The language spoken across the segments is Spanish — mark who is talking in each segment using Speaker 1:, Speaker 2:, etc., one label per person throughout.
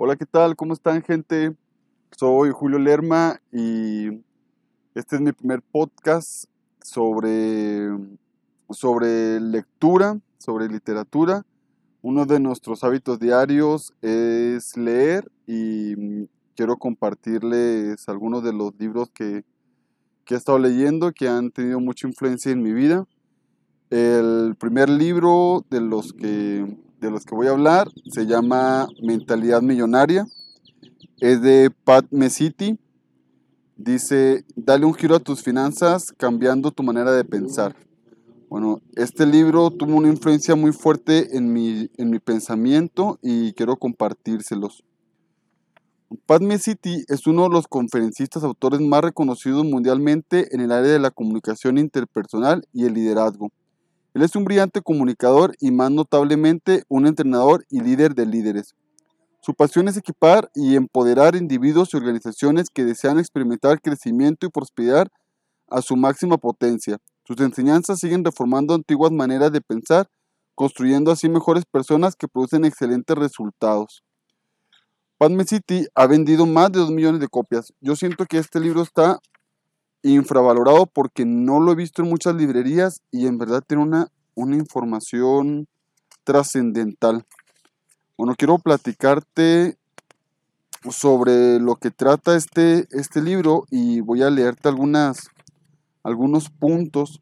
Speaker 1: Hola, ¿qué tal? ¿Cómo están, gente? Soy Julio Lerma y este es mi primer podcast sobre, sobre lectura, sobre literatura. Uno de nuestros hábitos diarios es leer y quiero compartirles algunos de los libros que, que he estado leyendo que han tenido mucha influencia en mi vida. El primer libro de los que, de los que voy a hablar se llama Mentalidad Millonaria. Es de Pat Mesiti. Dice, dale un giro a tus finanzas cambiando tu manera de pensar. Bueno, este libro tuvo una influencia muy fuerte en mi, en mi pensamiento y quiero compartírselos. Pat Mesiti es uno de los conferencistas autores más reconocidos mundialmente en el área de la comunicación interpersonal y el liderazgo. Él es un brillante comunicador y más notablemente un entrenador y líder de líderes. Su pasión es equipar y empoderar individuos y organizaciones que desean experimentar crecimiento y prosperidad a su máxima potencia. Sus enseñanzas siguen reformando antiguas maneras de pensar, construyendo así mejores personas que producen excelentes resultados. Padme City ha vendido más de 2 millones de copias. Yo siento que este libro está infravalorado porque no lo he visto en muchas librerías y en verdad tiene una, una información trascendental. Bueno, quiero platicarte sobre lo que trata este, este libro y voy a leerte algunas, algunos puntos.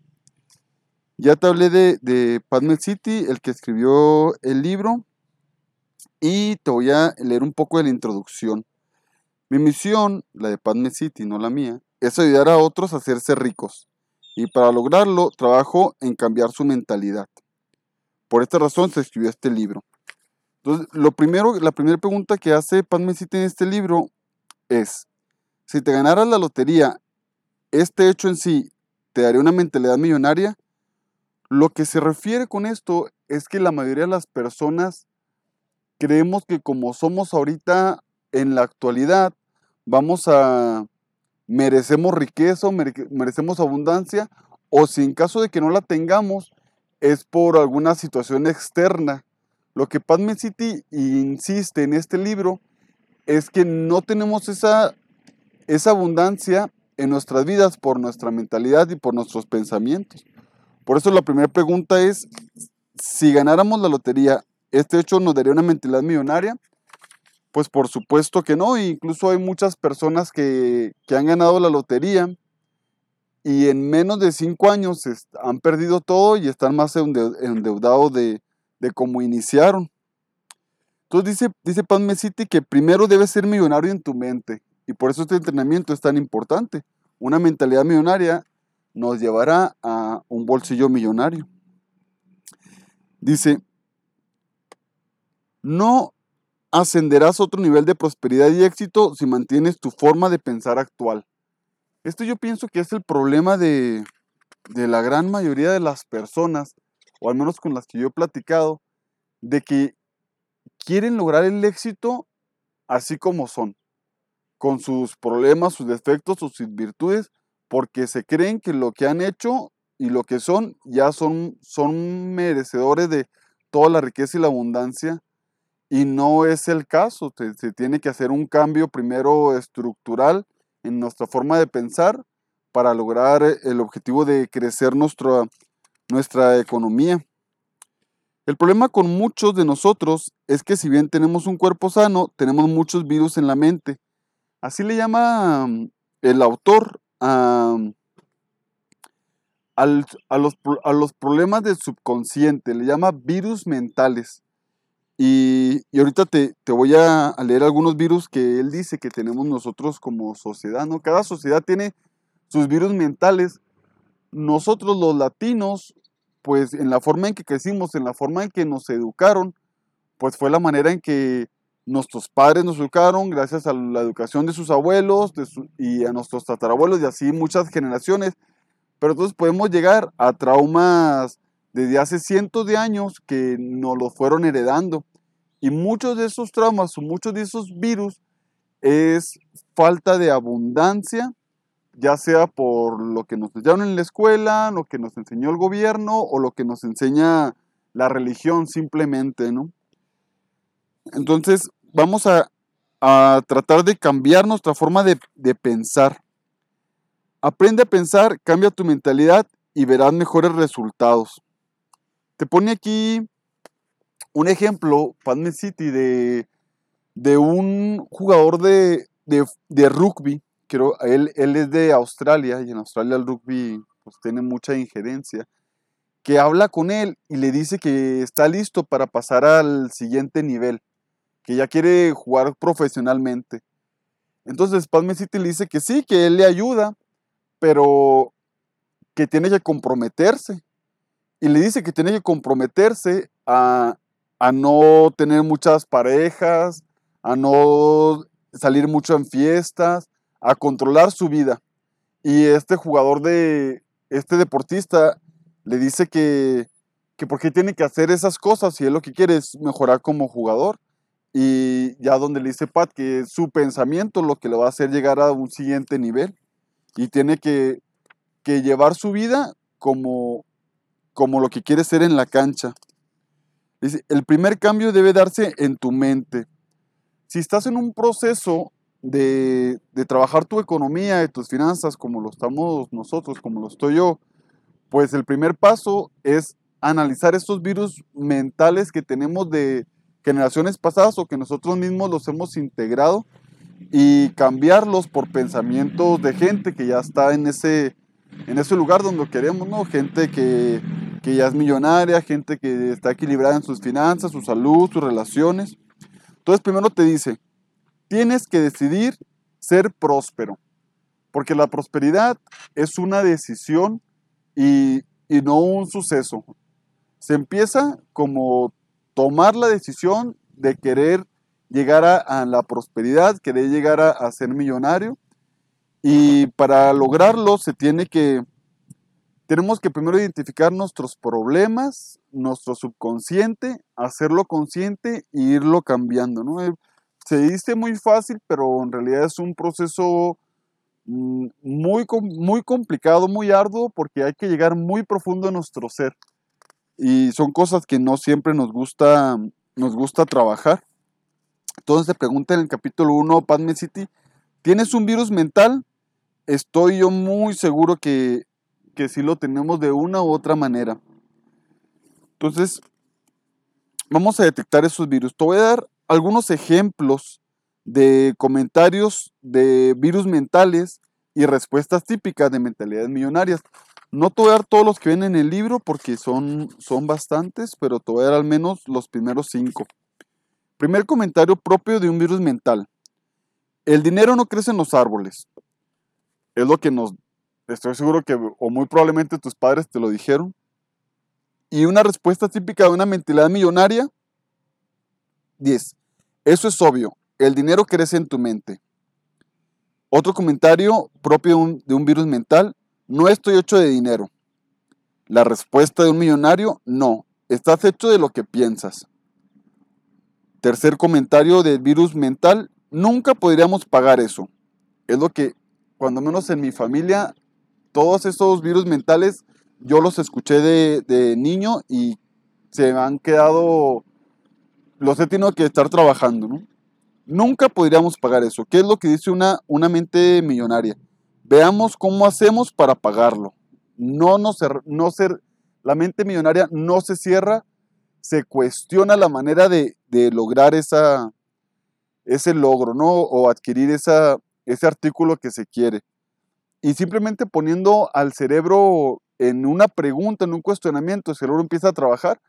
Speaker 1: Ya te hablé de, de Padme City, el que escribió el libro, y te voy a leer un poco de la introducción. Mi misión, la de Padme City, no la mía, es ayudar a otros a hacerse ricos. Y para lograrlo, trabajo en cambiar su mentalidad. Por esta razón se escribió este libro. Entonces, lo primero, la primera pregunta que hace City en este libro es, si te ganaras la lotería, este hecho en sí te daría una mentalidad millonaria. Lo que se refiere con esto es que la mayoría de las personas creemos que como somos ahorita en la actualidad, vamos a merecemos riqueza, merecemos abundancia, o si en caso de que no la tengamos, es por alguna situación externa. Lo que Padme City insiste en este libro es que no tenemos esa, esa abundancia en nuestras vidas por nuestra mentalidad y por nuestros pensamientos. Por eso la primera pregunta es, si ganáramos la lotería, ¿este hecho nos daría una mentalidad millonaria? Pues por supuesto que no, incluso hay muchas personas que, han ganado la lotería y en menos de cinco años han perdido todo y están más endeudados de, de cómo iniciaron. Entonces dice, dice Pan City que primero debes ser millonario en tu mente y por eso este entrenamiento es tan importante. Una mentalidad millonaria nos llevará a un bolsillo millonario. Dice, no ascenderás a otro nivel de prosperidad y éxito si mantienes tu forma de pensar actual. Esto yo pienso que es el problema de, la gran mayoría de las personas, o al menos con las que yo he platicado, de que quieren lograr el éxito así como son, con sus problemas, sus defectos, sus virtudes, porque se creen que lo que han hecho y lo que son ya son, son merecedores de toda la riqueza y la abundancia y no es el caso. Se, tiene que hacer un cambio primero estructural en nuestra forma de pensar para lograr el objetivo de crecer nuestra, nuestra economía. El problema con muchos de nosotros es que si bien tenemos un cuerpo sano, tenemos muchos virus en la mente. Así le llama mm, el autor a, los, a los problemas del subconsciente, le llama virus mentales. Y, ahorita te, voy a, leer algunos virus que él dice que tenemos nosotros como sociedad, ¿no? Cada sociedad tiene sus virus mentales. Nosotros los latinos, pues en la forma en que crecimos, en la forma en que nos educaron, pues fue la manera en que nuestros padres nos educaron, gracias a la educación de sus abuelos y a nuestros tatarabuelos y así muchas generaciones. Pero entonces podemos llegar a traumas desde hace cientos de años que nos lo fueron heredando. Y muchos de esos traumas o muchos de esos virus es falta de abundancia, ya sea por lo que nos enseñaron en la escuela, lo que nos enseñó el gobierno o lo que nos enseña la religión simplemente, ¿no? Entonces, vamos a, a tratar de cambiar nuestra forma de, de pensar. Aprende a pensar, cambia tu mentalidad y verás mejores resultados. Te pone aquí un ejemplo, Padme City, de, de un jugador de, de, rugby. Creo, él, él es de Australia y en Australia el rugby pues, tiene mucha injerencia. Que habla con él y le dice que está listo para pasar al siguiente nivel, que ya quiere jugar profesionalmente. Entonces Padme City le dice que sí, que él le ayuda, pero que tiene que comprometerse. Y le dice que tiene que comprometerse a, no tener muchas parejas, a no salir mucho en fiestas, a controlar su vida. Y este jugador de, este deportista le dice que, que por tiene que hacer esas cosas si él lo que quiere es mejorar como jugador. Y ya donde le dice Pat que su pensamiento lo que le va a hacer llegar a un siguiente nivel. Y tiene que que llevar su vida como, como lo que quiere ser en la cancha. El primer cambio debe darse en tu mente. Si estás en un proceso de, de trabajar tu economía y tus finanzas como lo estamos nosotros, como lo estoy yo, pues el primer paso es analizar estos virus mentales que tenemos de generaciones pasadas o que nosotros mismos los hemos integrado y cambiarlos por pensamientos de gente que ya está en ese en ese lugar donde queremos, ¿no? Gente que, que ya es millonaria, gente que está equilibrada en sus finanzas, su salud, sus relaciones. Entonces primero te dice, tienes que decidir ser próspero, porque la prosperidad es una decisión y, no un suceso. Se empieza como tomar la decisión de querer llegar a, la prosperidad, querer llegar a ser millonario y para lograrlo se tiene que, tenemos que primero identificar nuestros problemas, nuestro subconsciente, hacerlo consciente e irlo cambiando. ¿no? Eh, se dice muy fácil, pero en realidad es un proceso mm, muy, muy complicado, muy arduo, porque hay que llegar muy profundo a nuestro ser. Y son cosas que no siempre nos gusta, nos gusta trabajar. Entonces se pregunta en el capítulo 1, Padme City, ¿tienes un virus mental? estoy yo muy seguro que, que sí lo tenemos de una u otra manera. Entonces, vamos a detectar esos virus. Te voy a dar algunos ejemplos de comentarios de virus mentales y respuestas típicas de mentalidades millonarias. No te voy a dar todos los que ven en el libro porque son, son bastantes, pero te voy a dar al menos los primeros cinco. Primer comentario propio de un virus mental. El dinero no crece en los árboles es lo que nos, estoy seguro que, o muy probablemente tus padres te lo dijeron. Y una respuesta típica de una mentalidad millonaria, 10. Eso es obvio, el dinero crece en tu mente. Otro comentario propio de un, de un virus mental, no estoy hecho de dinero. La respuesta de un millonario, no, estás hecho de lo que piensas. Tercer comentario del virus mental, nunca podríamos pagar eso. Es lo que cuando menos en mi familia, todos esos virus mentales yo los escuché de, niño y se han quedado, los he tenido que estar trabajando, ¿no? Nunca podríamos pagar eso. ¿Qué es lo que dice una, una mente millonaria? Veamos cómo hacemos para pagarlo. No, no, no ser, la mente millonaria no se cierra, se cuestiona la manera de, de lograr esa, ese logro, ¿no? O adquirir esa, ese artículo que se quiere. Y simplemente poniendo al cerebro en una pregunta, en un cuestionamiento, el cerebro empieza a trabajar,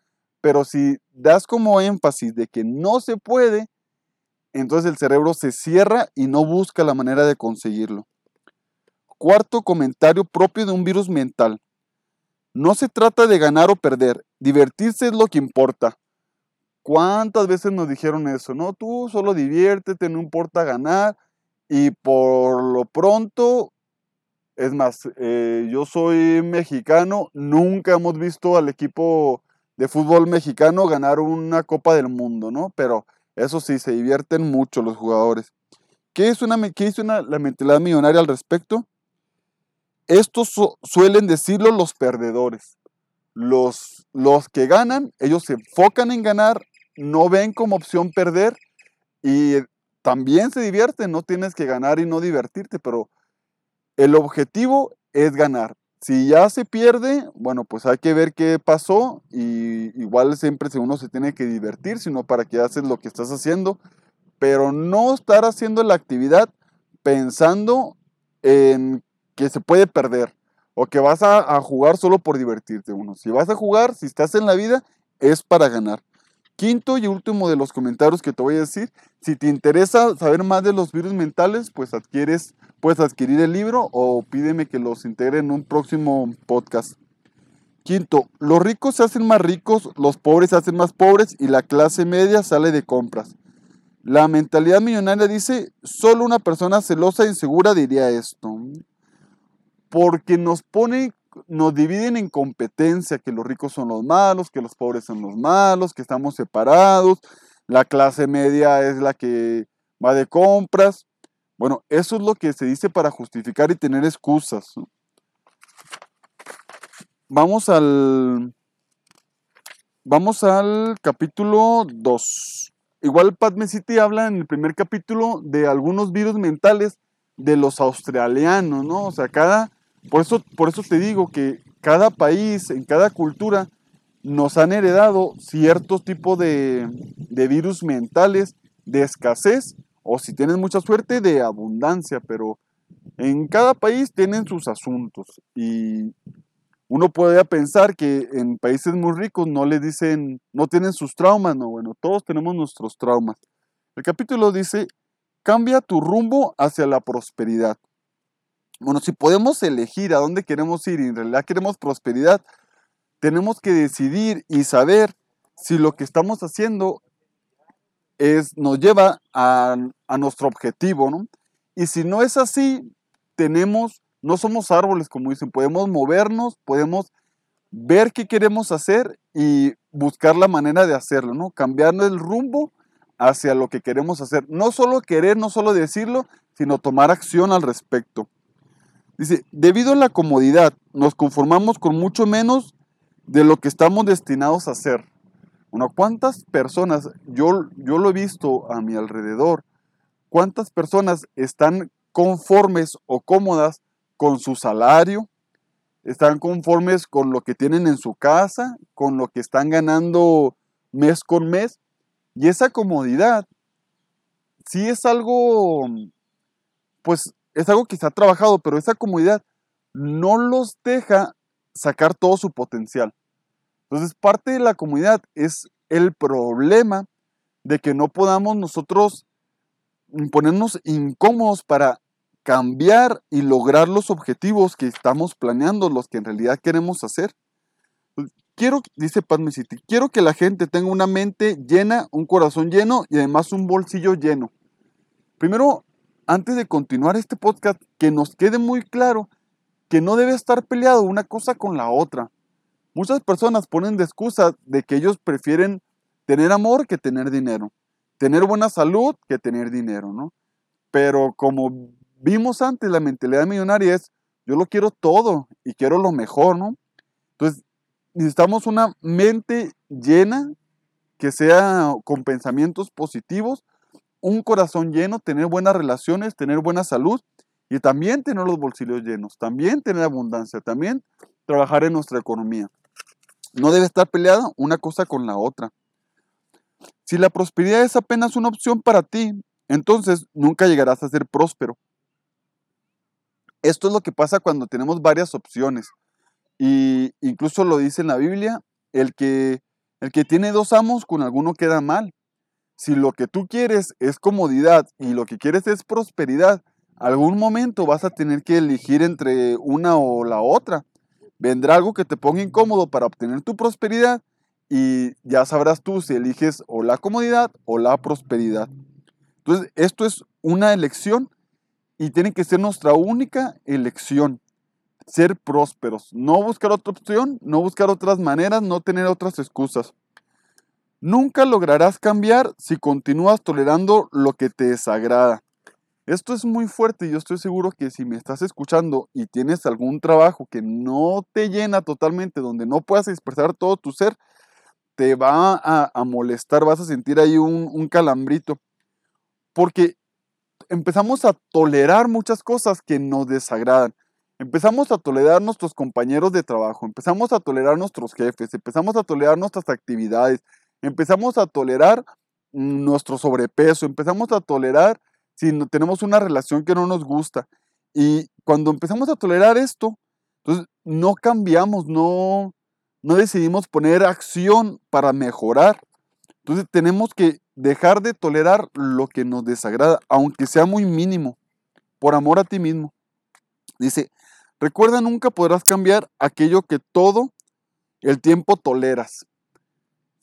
Speaker 1: pero si das como énfasis de que no se puede, entonces el cerebro se cierra y no busca la manera de conseguirlo. Cuarto comentario propio de un virus mental. No se trata de ganar o perder, divertirse es lo que importa. ¿Cuántas veces nos dijeron eso? No, tú solo diviértete, no importa ganar, y por lo pronto, es más, eh, yo soy mexicano, nunca hemos visto al equipo de fútbol mexicano ganar una Copa del Mundo, ¿no? Pero eso sí, se divierten mucho los jugadores. ¿Qué es una, qué una, la mentalidad millonaria al respecto? Estos suelen decirlo los perdedores. Los, los que ganan, ellos se enfocan en ganar, no ven como opción perder y también se divierte, no tienes que ganar y no divertirte, pero el objetivo es ganar. Si ya se pierde, bueno, pues hay que ver qué pasó y igual siempre uno se tiene que divertir, sino para que haces lo que estás haciendo, pero no estar haciendo la actividad pensando en que se puede perder o que vas a, jugar solo por divertirte uno. Si vas a jugar, si estás en la vida, es para ganar. Quinto y último de los comentarios que te voy a decir, si te interesa saber más de los virus mentales, pues adquieres, puedes adquirir el libro o pídeme que los integre en un próximo podcast. Quinto, los ricos se hacen más ricos, los pobres se hacen más pobres y la clase media sale de compras. La mentalidad millonaria dice, solo una persona celosa e insegura diría esto porque nos pone, nos dividen en competencia, que los ricos son los malos, que los pobres son los malos, que estamos separados, la clase media es la que va de compras. Bueno, eso es lo que se dice para justificar y tener excusas. Vamos al Vamos al capítulo 2. Igual Padme City habla en el primer capítulo de algunos virus mentales de los australianos, ¿no? O sea, cada, por eso, por eso te digo que cada país, en cada cultura, nos han heredado ciertos tipos de, virus mentales de escasez o si tienes mucha suerte de abundancia, pero en cada país tienen sus asuntos y uno puede pensar que en países muy ricos no les dicen, no tienen sus traumas, no, bueno, todos tenemos nuestros traumas. El capítulo dice, cambia tu rumbo hacia la prosperidad. Bueno, si podemos elegir a dónde queremos ir y en realidad queremos prosperidad, tenemos que decidir y saber si lo que estamos haciendo es, nos lleva a, a nuestro objetivo, ¿no? Y si no es así, tenemos, no somos árboles, como dicen, podemos movernos, podemos ver qué queremos hacer y buscar la manera de hacerlo, ¿no? Cambiar el rumbo hacia lo que queremos hacer. No solo querer, no solo decirlo, sino tomar acción al respecto. Dice, debido a la comodidad, nos conformamos con mucho menos de lo que estamos destinados a hacer. Bueno, ¿cuántas personas, yo, yo lo he visto a mi alrededor, cuántas personas están conformes o cómodas con su salario, están conformes con lo que tienen en su casa, con lo que están ganando mes con mes? Y esa comodidad sí es algo, pues es algo que se ha trabajado, pero esa comodidad no los deja sacar todo su potencial. Entonces, parte de la comunidad es el problema de que no podamos nosotros ponernos incómodos para cambiar y lograr los objetivos que estamos planeando, los que en realidad queremos hacer. Quiero, dice Padme City, quiero que la gente tenga una mente llena, un corazón lleno y además un bolsillo lleno. Primero, antes de continuar este podcast, que nos quede muy claro que no debe estar peleado una cosa con la otra. Muchas personas ponen de excusa de que ellos prefieren tener amor que tener dinero, tener buena salud que tener dinero, ¿no? Pero como vimos antes, la mentalidad millonaria es, yo lo quiero todo y quiero lo mejor, ¿no? Entonces, necesitamos una mente llena que sea con pensamientos positivos un corazón lleno, tener buenas relaciones, tener buena salud y también tener los bolsillos llenos, también tener abundancia, también trabajar en nuestra economía. No debe estar peleada una cosa con la otra. Si la prosperidad es apenas una opción para ti, entonces nunca llegarás a ser próspero. Esto es lo que pasa cuando tenemos varias opciones. Y incluso lo dice en la Biblia, el que, el que tiene dos amos, con alguno queda mal. Si lo que tú quieres es comodidad y lo que quieres es prosperidad, algún momento vas a tener que elegir entre una o la otra. Vendrá algo que te ponga incómodo para obtener tu prosperidad y ya sabrás tú si eliges o la comodidad o la prosperidad. Entonces, esto es una elección y tiene que ser nuestra única elección. Ser prósperos, no buscar otra opción, no buscar otras maneras, no tener otras excusas. Nunca lograrás cambiar si continúas tolerando lo que te desagrada. Esto es muy fuerte y yo estoy seguro que si me estás escuchando y tienes algún trabajo que no te llena totalmente, donde no puedas expresar todo tu ser, te va a, molestar, vas a sentir ahí un, un calambrito. porque empezamos a tolerar muchas cosas que nos desagradan. Empezamos a tolerar nuestros compañeros de trabajo, empezamos a tolerar nuestros jefes, empezamos a tolerar nuestras actividades, empezamos a tolerar nuestro sobrepeso, empezamos a tolerar si no, tenemos una relación que no nos gusta. Y cuando empezamos a tolerar esto, entonces no cambiamos, no, no decidimos poner acción para mejorar. Entonces tenemos que dejar de tolerar lo que nos desagrada, aunque sea muy mínimo, por amor a ti mismo. Dice, recuerda, nunca podrás cambiar aquello que todo el tiempo toleras.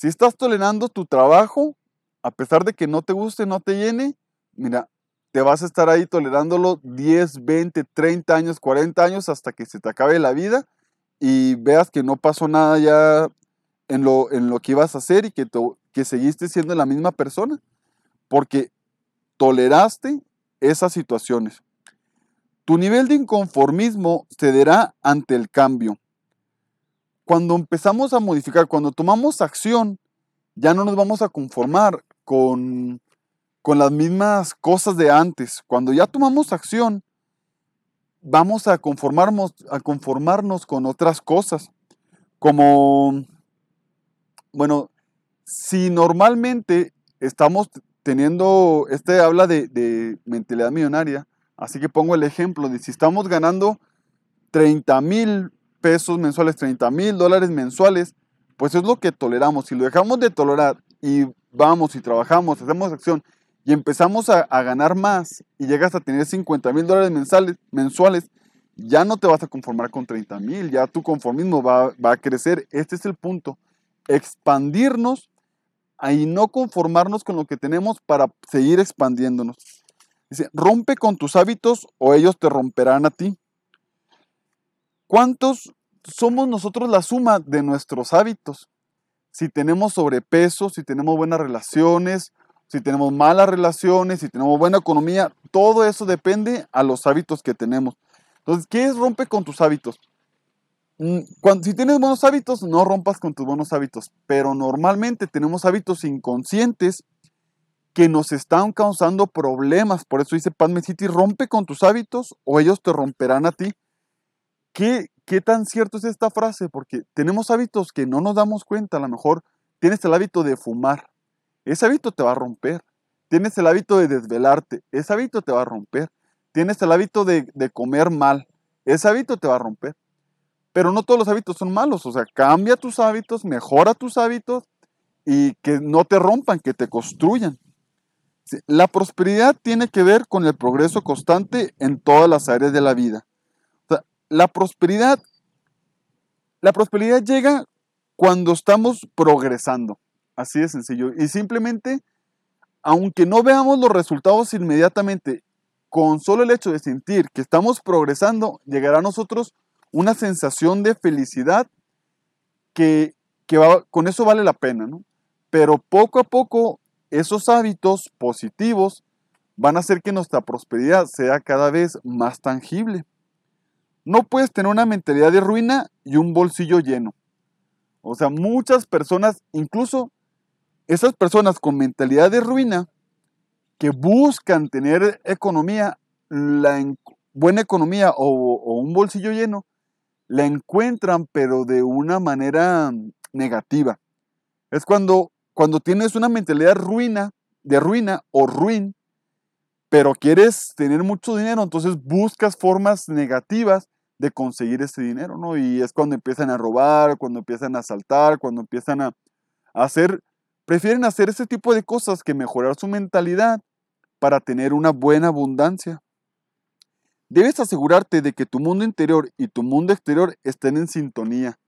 Speaker 1: Si estás tolerando tu trabajo, a pesar de que no te guste, no te llene, mira, te vas a estar ahí tolerándolo 10, 20, 30 años, 40 años hasta que se te acabe la vida y veas que no pasó nada ya en lo, en lo que ibas a hacer y que, que seguiste siendo la misma persona, porque toleraste esas situaciones. Tu nivel de inconformismo cederá ante el cambio. Cuando empezamos a modificar, cuando tomamos acción, ya no nos vamos a conformar con, con las mismas cosas de antes. Cuando ya tomamos acción, vamos a conformarnos, a conformarnos con otras cosas. Como, bueno, si normalmente estamos teniendo, este habla de, de, mentalidad millonaria, así que pongo el ejemplo de si estamos ganando 30 mil pesos mensuales, 30 mil dólares mensuales, pues es lo que toleramos. Si lo dejamos de tolerar y vamos y trabajamos, hacemos acción y empezamos a, ganar más y llegas a tener 50 mil dólares mensuales, ya no te vas a conformar con 30 mil, ya tu conformismo va, va, a crecer. Este es el punto. Expandirnos y no conformarnos con lo que tenemos para seguir expandiéndonos. Dice, rompe con tus hábitos o ellos te romperán a ti. ¿Cuántos somos nosotros la suma de nuestros hábitos? Si tenemos sobrepeso, si tenemos buenas relaciones, si tenemos malas relaciones, si tenemos buena economía, todo eso depende a los hábitos que tenemos. Entonces, ¿qué es rompe con tus hábitos? Mm, cuando, si tienes buenos hábitos, no rompas con tus buenos hábitos, pero normalmente tenemos hábitos inconscientes que nos están causando problemas. Por eso dice Padme City, rompe con tus hábitos o ellos te romperán a ti. ¿Qué, ¿Qué tan cierto es esta frase? Porque tenemos hábitos que no nos damos cuenta. A lo mejor tienes el hábito de fumar ese hábito te va a romper. Tienes el hábito de desvelarte, ese hábito te va a romper. Tienes el hábito de, comer mal, ese hábito te va a romper. Pero no todos los hábitos son malos, o sea, cambia tus hábitos, mejora tus hábitos y que no te rompan, que te construyan. La prosperidad tiene que ver con el progreso constante en todas las áreas de la vida. La prosperidad, la prosperidad llega cuando estamos progresando. Así de sencillo. Y simplemente, aunque no veamos los resultados inmediatamente, con solo el hecho de sentir que estamos progresando, llegará a nosotros una sensación de felicidad que, con eso vale la pena, ¿no? Pero poco a poco esos hábitos positivos van a hacer que nuestra prosperidad sea cada vez más tangible. No puedes tener una mentalidad de ruina y un bolsillo lleno. O sea, muchas personas, incluso esas personas con mentalidad de ruina que buscan tener economía, la buena economía o, un bolsillo lleno, la encuentran pero de una manera negativa. Es cuando, cuando tienes una mentalidad ruina, de ruina o ruin, pero quieres tener mucho dinero, entonces buscas formas negativas de conseguir ese dinero, ¿no? Y es cuando empiezan a robar, cuando empiezan a asaltar, cuando empiezan a hacer Prefieren hacer ese tipo de cosas que mejorar su mentalidad para tener una buena abundancia. Debes asegurarte de que tu mundo interior y tu mundo exterior estén en sintonía.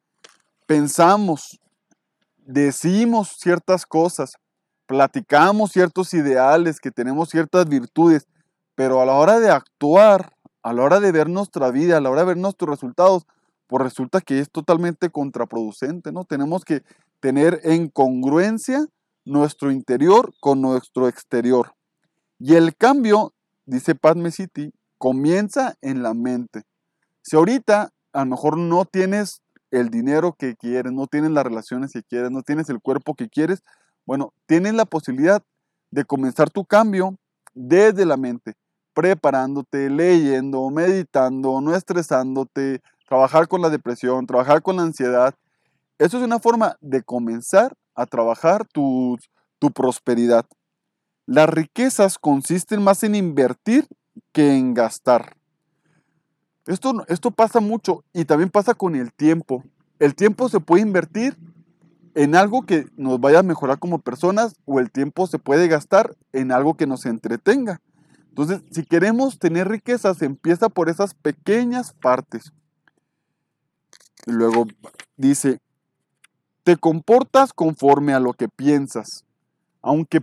Speaker 1: Pensamos, decimos ciertas cosas, platicamos ciertos ideales, que tenemos ciertas virtudes, pero a la hora de actuar, a la hora de ver nuestra vida, a la hora de ver nuestros resultados, pues resulta que es totalmente contraproducente, ¿no? Tenemos que tener en congruencia nuestro interior con nuestro exterior. Y el cambio, dice Padme City, comienza en la mente. Si ahorita a lo mejor no tienes el dinero que quieres, no tienes las relaciones que quieres, no tienes el cuerpo que quieres, bueno, tienes la posibilidad de comenzar tu cambio desde la mente, preparándote, leyendo, meditando, no estresándote, trabajar con la depresión, trabajar con la ansiedad. Eso es una forma de comenzar a trabajar tu, tu prosperidad. Las riquezas consisten más en invertir que en gastar. Esto, esto pasa mucho y también pasa con el tiempo. El tiempo se puede invertir en algo que nos vaya a mejorar como personas o el tiempo se puede gastar en algo que nos entretenga. Entonces, si queremos tener riquezas, empieza por esas pequeñas partes. Y luego dice, te comportas conforme a lo que piensas. Aunque,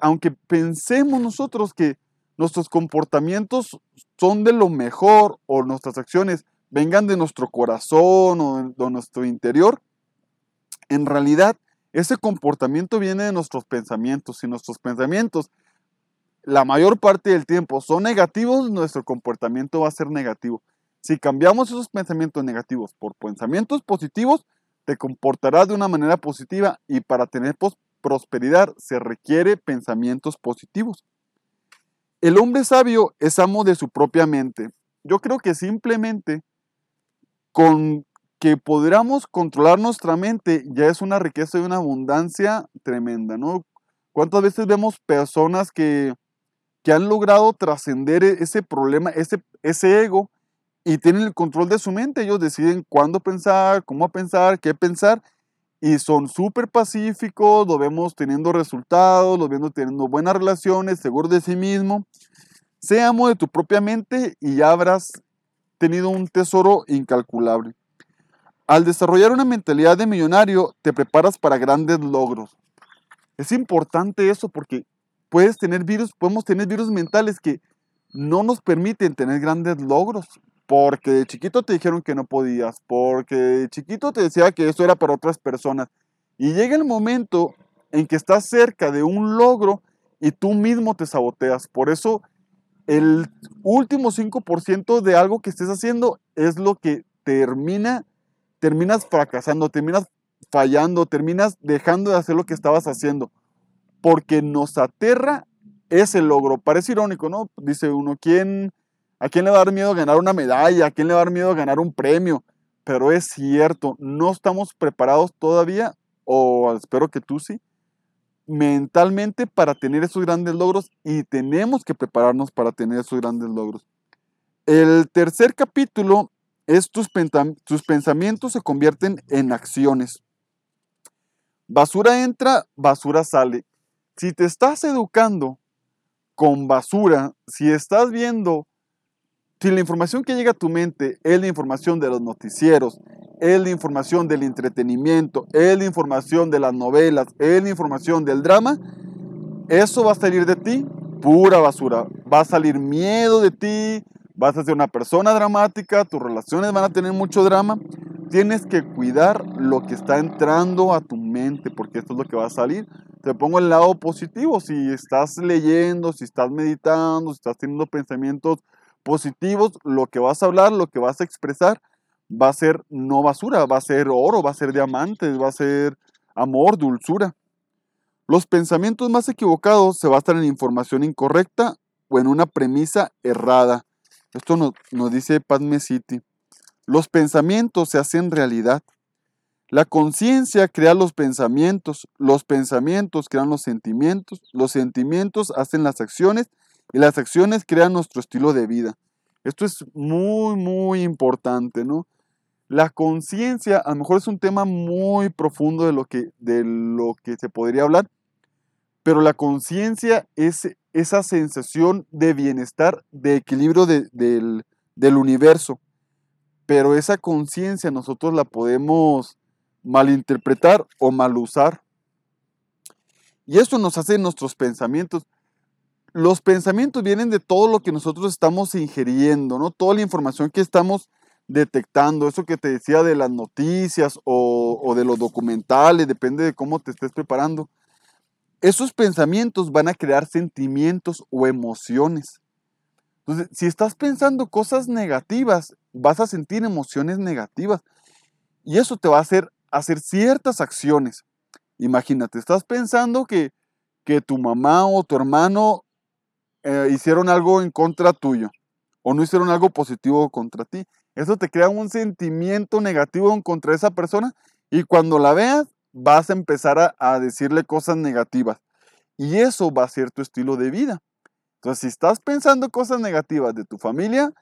Speaker 1: aunque pensemos nosotros que nuestros comportamientos son de lo mejor o nuestras acciones vengan de nuestro corazón o de nuestro interior, en realidad ese comportamiento viene de nuestros pensamientos. Si nuestros pensamientos la mayor parte del tiempo son negativos, nuestro comportamiento va a ser negativo. Si cambiamos esos pensamientos negativos por pensamientos positivos, te comportarás de una manera positiva y para tener prosperidad se requiere pensamientos positivos. El hombre sabio es amo de su propia mente. Yo creo que simplemente con que podamos controlar nuestra mente ya es una riqueza y una abundancia tremenda, ¿no? ¿Cuántas veces vemos personas que, que han logrado trascender e-, ese problema, ese, ese ego, y tienen el control de su mente? Ellos deciden cuándo pensar, cómo pensar, qué pensar, y son súper pacíficos, lo vemos teniendo resultados, lo vemos teniendo buenas relaciones, seguro de sí mismo. Sé amo de tu propia mente y ya habrás tenido un tesoro incalculable. Al desarrollar una mentalidad de millonario, te preparas para grandes logros. Es importante eso porque puedes tener virus, podemos tener virus mentales que no nos permiten tener grandes logros porque de chiquito te dijeron que no podías, porque de chiquito te decía que eso era para otras personas. Y llega el momento en que estás cerca de un logro y tú mismo te saboteas. Por eso el último 5% de algo que estés haciendo es lo que termina, terminas fracasando, terminas fallando, terminas dejando de hacer lo que estabas haciendo. Porque nos aterra ese logro. Parece irónico, ¿no? Dice uno, ¿quién ¿A quién le va a dar miedo ganar una medalla? ¿A quién le va a dar miedo ganar un premio? Pero es cierto, no estamos preparados todavía, o espero que tú sí, mentalmente para tener esos grandes logros y tenemos que prepararnos para tener esos grandes logros. El tercer capítulo es tus, tus pensamientos se convierten en acciones. Basura entra, basura sale. Si te estás educando con basura, si estás viendo si la información que llega a tu mente es la información de los noticieros, es la información del entretenimiento, es la información de las novelas, es la información del drama, eso va a salir de ti pura basura. Va a salir miedo de ti, vas a ser una persona dramática, tus relaciones van a tener mucho drama. Tienes que cuidar lo que está entrando a tu mente, porque esto es lo que va a salir. Te pongo el lado positivo, si estás leyendo, si estás meditando, si estás teniendo pensamientos positivos, lo que vas a hablar, lo que vas a expresar, va a ser no basura, va a ser oro, va a ser diamantes, va a ser amor, dulzura. Los pensamientos más equivocados se basan en información incorrecta o en una premisa errada. Esto nos, nos dice Padme City. Los pensamientos se hacen realidad. La conciencia crea los pensamientos, los pensamientos crean los sentimientos, los sentimientos hacen las acciones y las acciones crean nuestro estilo de vida. Esto es muy, muy importante, ¿no? La conciencia a lo mejor es un tema muy profundo de lo que, de lo que se podría hablar, pero la conciencia es esa sensación de bienestar, de equilibrio del, del universo. Pero esa conciencia nosotros la podemos malinterpretar o mal usar. Y eso nos hace nuestros pensamientos los pensamientos vienen de todo lo que nosotros estamos ingiriendo, ¿no? Toda la información que estamos detectando, eso que te decía de las noticias o, de los documentales, depende de cómo te estés preparando. Esos pensamientos van a crear sentimientos o emociones. Entonces, si estás pensando cosas negativas, vas a sentir emociones negativas. Y eso te va a hacer hacer ciertas acciones. Imagínate, estás pensando que, que tu mamá o tu hermano eh, hicieron algo en contra tuyo o no hicieron algo positivo contra ti. Eso te crea un sentimiento negativo en contra esa persona y cuando la veas vas a empezar a, a decirle cosas negativas. Y eso va a ser tu estilo de vida. Entonces, si estás pensando cosas negativas de tu familia,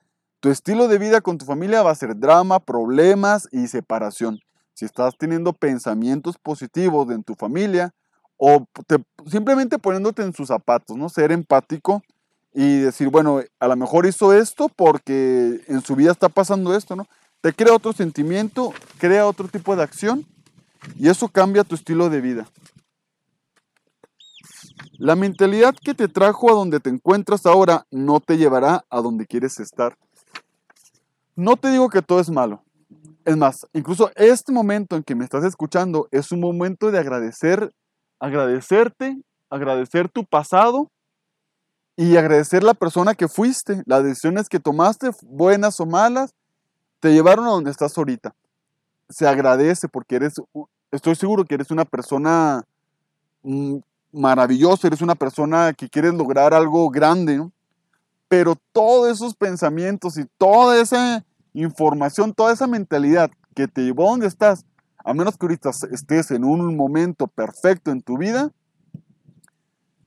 Speaker 1: tu estilo de vida con tu familia va a ser drama, problemas y separación. Si estás teniendo pensamientos positivos en tu familia o simplemente poniéndote en sus zapatos, ¿no? Ser empático y decir, bueno, a lo mejor hizo esto porque en su vida está pasando esto, ¿no? Te crea otro sentimiento, crea otro tipo de acción y eso cambia tu estilo de vida. La mentalidad que te trajo a donde te encuentras ahora no te llevará a donde quieres estar. No te digo que todo es malo. Es más, incluso este momento en que me estás escuchando es un momento de agradecer, agradecerte, agradecer tu pasado y agradecer la persona que fuiste, las decisiones que tomaste, buenas o malas, te llevaron a donde estás ahorita. Se agradece porque eres, estoy seguro que eres una persona mm, maravillosa, eres una persona que quieres lograr algo grande. Pero todos esos pensamientos y toda esa información, toda esa mentalidad que te llevó a donde estás, a menos que ahorita estés en un momento perfecto en tu vida,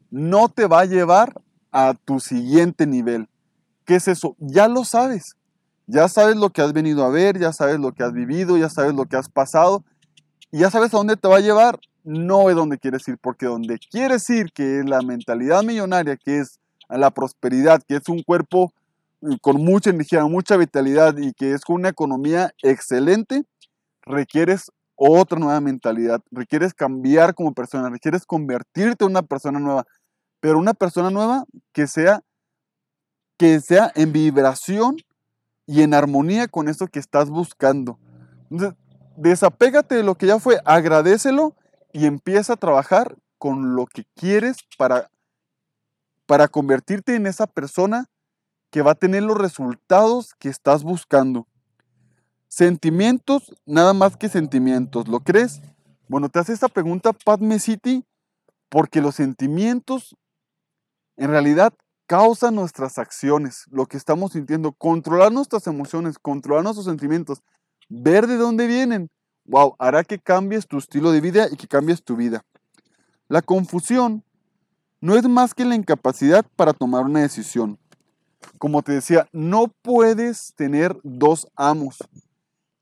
Speaker 1: no te va a llevar a tu siguiente nivel. ¿Qué es eso? Ya lo sabes. Ya sabes lo que has venido a ver, ya sabes lo que has vivido, ya sabes lo que has pasado, y ya sabes a dónde te va a llevar. No es donde quieres ir, porque donde quieres ir, que es la mentalidad millonaria, que es la prosperidad, que es un cuerpo con mucha energía, mucha vitalidad y que es con una economía excelente, requieres otra nueva mentalidad, requieres cambiar como persona, requieres convertirte en una persona nueva, pero una persona nueva que sea que sea en vibración y en armonía con eso que estás buscando. Entonces, desapégate de lo que ya fue, agradecelo y empieza a trabajar con lo que quieres para para convertirte en esa persona que va a tener los resultados que estás buscando. Sentimientos, nada más que sentimientos, ¿lo crees? Bueno, te hace esta pregunta Padme City porque los sentimientos en realidad causan nuestras acciones, lo que estamos sintiendo, controlar nuestras emociones, controlar nuestros sentimientos, ver de dónde vienen, wow, hará que cambies tu estilo de vida y que cambies tu vida. La confusión no es más que la incapacidad para tomar una decisión. Como te decía, no puedes tener dos amos.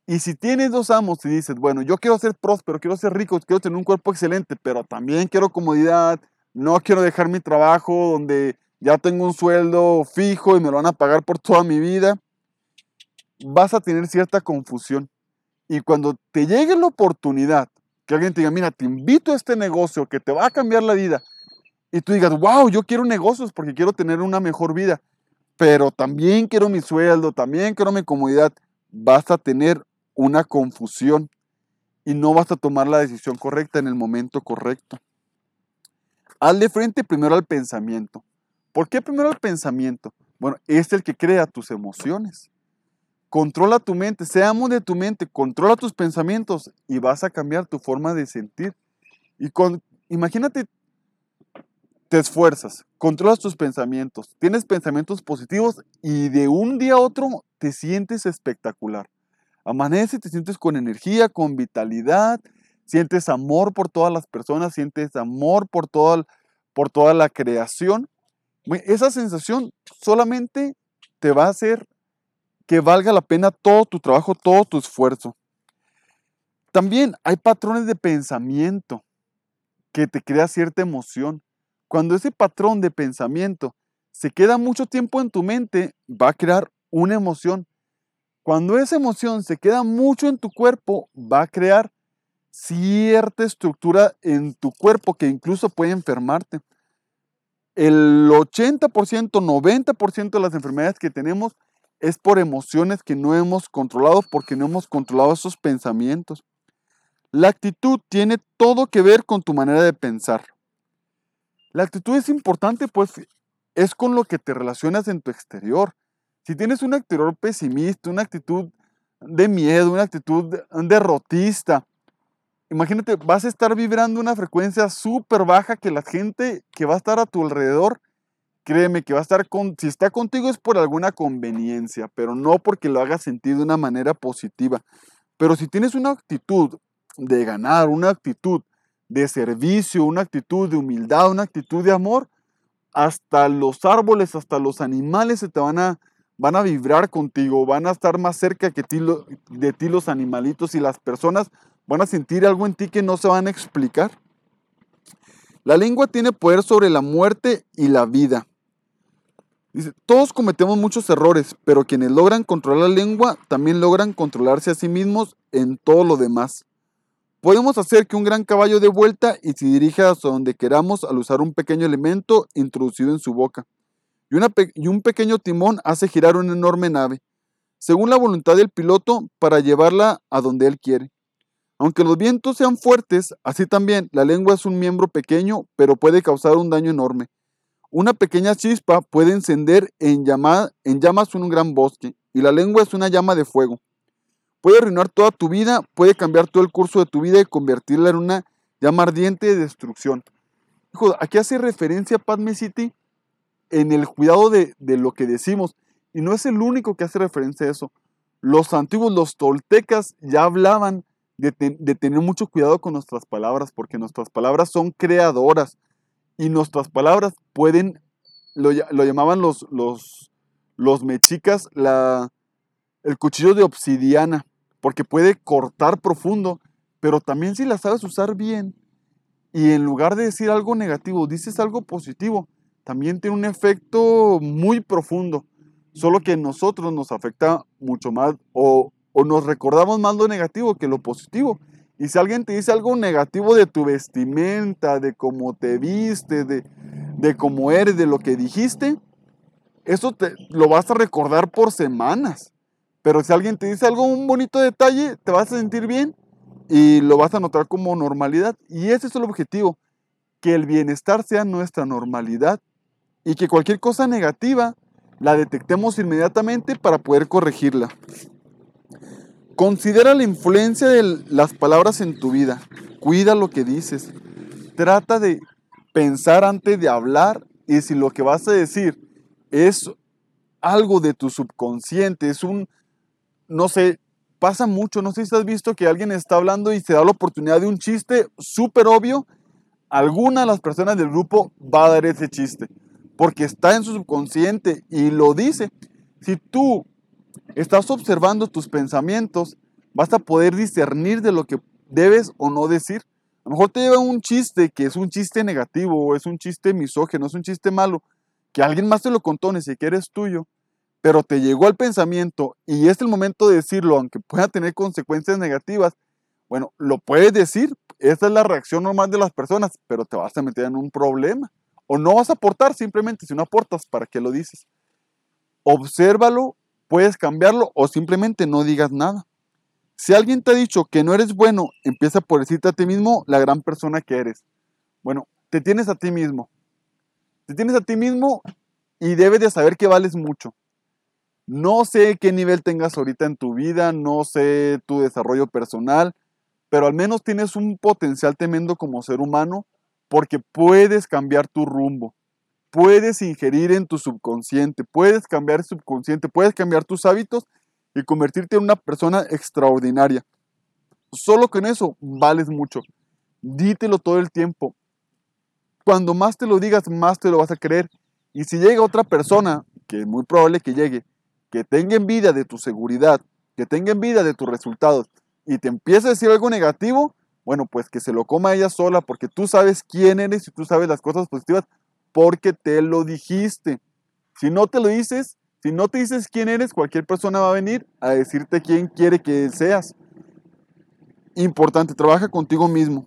Speaker 1: Y si tienes dos amos y dices, bueno, yo quiero ser próspero, quiero ser rico, quiero tener un cuerpo excelente, pero también quiero comodidad, no quiero dejar mi trabajo donde ya tengo un sueldo fijo y me lo van a pagar por toda mi vida, vas a tener cierta confusión. Y cuando te llegue la oportunidad, que alguien te diga, mira, te invito a este negocio que te va a cambiar la vida, y tú digas, wow, yo quiero negocios porque quiero tener una mejor vida, pero también quiero mi sueldo, también quiero mi comodidad, vas a tener una confusión y no vas a tomar la decisión correcta en el momento correcto. Hazle frente primero al pensamiento. ¿Por qué primero al pensamiento? Bueno, es el que crea tus emociones. Controla tu mente, seamos de tu mente, controla tus pensamientos y vas a cambiar tu forma de sentir. Y con, imagínate te esfuerzas, controlas tus pensamientos, tienes pensamientos positivos y de un día a otro te sientes espectacular. Amanece, te sientes con energía, con vitalidad, sientes amor por todas las personas, sientes amor por toda, por toda la creación. Esa sensación solamente te va a hacer que valga la pena todo tu trabajo, todo tu esfuerzo. También hay patrones de pensamiento que te crea cierta emoción. Cuando ese patrón de pensamiento se queda mucho tiempo en tu mente, va a crear una emoción. Cuando esa emoción se queda mucho en tu cuerpo, va a crear cierta estructura en tu cuerpo que incluso puede enfermarte. El 80%, 90% de las enfermedades que tenemos es por emociones que no hemos controlado porque no hemos controlado esos pensamientos. La actitud tiene todo que ver con tu manera de pensar. La actitud es importante, pues es con lo que te relacionas en tu exterior. Si tienes un exterior pesimista, una actitud de miedo, una actitud derrotista, imagínate, vas a estar vibrando una frecuencia súper baja que la gente que va a estar a tu alrededor créeme que va a estar con, si está contigo es por alguna conveniencia, pero no porque lo haga sentir de una manera positiva. Pero si tienes una actitud de ganar, una actitud de servicio, una actitud de humildad, una actitud de amor, hasta los árboles, hasta los animales se te van a, van a vibrar contigo, van a estar más cerca que ti, de ti los animalitos y las personas van a sentir algo en ti que no se van a explicar. La lengua tiene poder sobre la muerte y la vida. Todos cometemos muchos errores, pero quienes logran controlar la lengua también logran controlarse a sí mismos en todo lo demás. Podemos hacer que un gran caballo dé vuelta y se dirija hacia donde queramos al usar un pequeño elemento introducido en su boca. Y, un pequeño timón hace girar una enorme nave, según la voluntad del piloto, para llevarla a donde él quiere. Aunque los vientos sean fuertes, así también la lengua es un miembro pequeño, pero puede causar un daño enorme. Una pequeña chispa puede encender en, en llamas un gran bosque, y la lengua es una llama de fuego. Puede arruinar toda tu vida, puede cambiar todo el curso de tu vida y convertirla en una llama ardiente de destrucción. Hijo, aquí hace referencia Padme City en el cuidado de, lo que decimos. Y no es el único que hace referencia a eso. Los antiguos, los toltecas, ya hablaban de, tener mucho cuidado con nuestras palabras, porque nuestras palabras son creadoras. Y nuestras palabras pueden, lo, llamaban los, los, los la, el cuchillo de obsidiana porque puede cortar profundo, pero también si la sabes usar bien y en lugar de decir algo negativo, dices algo positivo, también tiene un efecto muy profundo, solo que nosotros nos afecta mucho más o, nos recordamos más lo negativo que lo positivo. Y si alguien te dice algo negativo de tu vestimenta, de cómo te viste, de, de cómo eres, de lo que dijiste, eso te, lo vas a recordar por semanas. Pero si alguien te dice algo, un bonito detalle, te vas a sentir bien y lo vas a notar como normalidad. Y ese es el objetivo, que el bienestar sea nuestra normalidad y que cualquier cosa negativa la detectemos inmediatamente para poder corregirla. Considera la influencia de las palabras en tu vida. Cuida lo que dices. Trata de pensar antes de hablar y si lo que vas a decir es algo de tu subconsciente, es un no sé, pasa mucho, no sé si has visto que alguien está hablando y se da la oportunidad de un chiste súper obvio, alguna de las personas del grupo va a dar ese chiste, porque está en su subconsciente y lo dice. Si tú estás observando tus pensamientos, vas a poder discernir de lo que debes o no decir. A lo mejor te lleva un chiste que es un chiste negativo o es un chiste misógeno, es un chiste malo, que alguien más te lo contó, ni siquiera es tuyo pero te llegó el pensamiento y es el momento de decirlo, aunque pueda tener consecuencias negativas, bueno, lo puedes decir, esa es la reacción normal de las personas, pero te vas a meter en un problema. O no vas a aportar, simplemente si no aportas, ¿para qué lo dices? Obsérvalo, puedes cambiarlo o simplemente no digas nada. Si alguien te ha dicho que no eres bueno, empieza por decirte a ti mismo la gran persona que eres. Bueno, te tienes a ti mismo. Te tienes a ti mismo y debes de saber que vales mucho. No sé qué nivel tengas ahorita en tu vida, no sé tu desarrollo personal, pero al menos tienes un potencial tremendo como ser humano porque puedes cambiar tu rumbo, puedes ingerir en tu subconsciente, puedes cambiar el subconsciente, puedes cambiar tus hábitos y convertirte en una persona extraordinaria. Solo con eso vales mucho. Dítelo todo el tiempo. Cuando más te lo digas, más te lo vas a creer. Y si llega otra persona, que es muy probable que llegue, que tenga envidia de tu seguridad, que tenga envidia de tus resultados y te empiece a decir algo negativo, bueno, pues que se lo coma ella sola porque tú sabes quién eres y tú sabes las cosas positivas porque te lo dijiste. Si no te lo dices, si no te dices quién eres, cualquier persona va a venir a decirte quién quiere que seas. Importante, trabaja contigo mismo.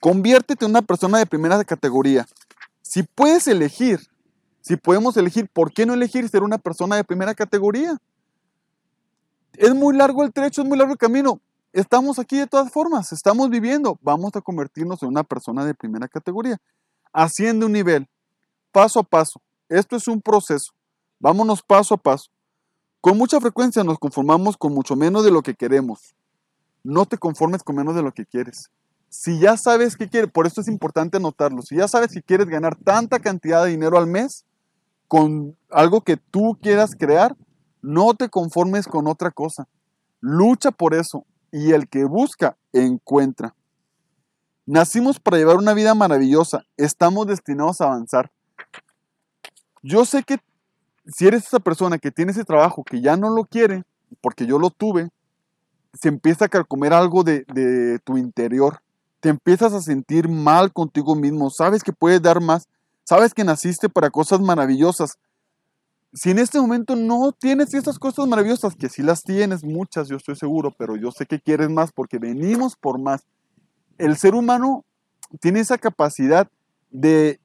Speaker 1: Conviértete en una persona de primera categoría. Si puedes elegir si podemos elegir, ¿por qué no elegir ser una persona de primera categoría? Es muy largo el trecho, es muy largo el camino. Estamos aquí de todas formas, estamos viviendo. Vamos a convertirnos en una persona de primera categoría. Haciendo un nivel, paso a paso. Esto es un proceso. Vámonos paso a paso. Con mucha frecuencia nos conformamos con mucho menos de lo que queremos. No te conformes con menos de lo que quieres. si ya sabes que quieres, por eso es importante anotarlo, si ya sabes que quieres ganar tanta cantidad de dinero al mes con algo que tú quieras crear, no te conformes con otra cosa. Lucha por eso y el que busca, encuentra. Nacimos para llevar una vida maravillosa, estamos destinados a avanzar. Yo sé que si eres esa persona que tiene ese trabajo que ya no lo quiere, porque yo lo tuve, se empieza a comer algo de, de tu interior te empiezas a sentir mal contigo mismo, sabes que puedes dar más, sabes que naciste para cosas maravillosas. Si en este momento no tienes esas cosas maravillosas, que sí las tienes, muchas, yo estoy seguro, pero yo sé que quieres más porque venimos por más. El ser humano tiene esa capacidad de,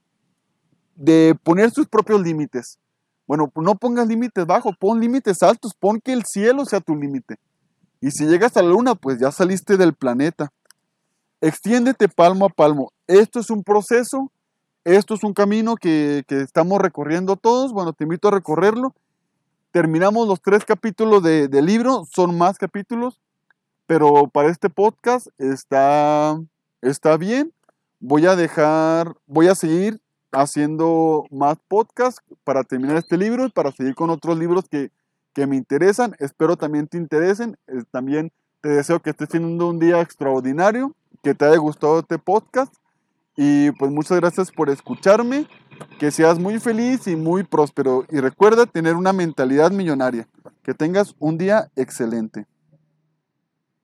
Speaker 1: de poner sus propios límites. Bueno, no pongas límites bajos, pon límites altos, pon que el cielo sea tu límite. Y si llegas a la luna, pues ya saliste del planeta. Extiéndete palmo a palmo. Esto es un proceso, esto es un camino que, estamos recorriendo todos. Bueno, te invito a recorrerlo. Terminamos los tres capítulos del libro, son más capítulos, pero para este podcast está, está bien. Voy a dejar, voy a seguir haciendo más podcasts para terminar este libro y para seguir con otros libros que, que me interesan. Espero también te interesen. También te deseo que estés teniendo un día extraordinario que te haya gustado este podcast. Y pues muchas gracias por escucharme. Que seas muy feliz y muy próspero. Y recuerda tener una mentalidad millonaria. Que tengas un día excelente.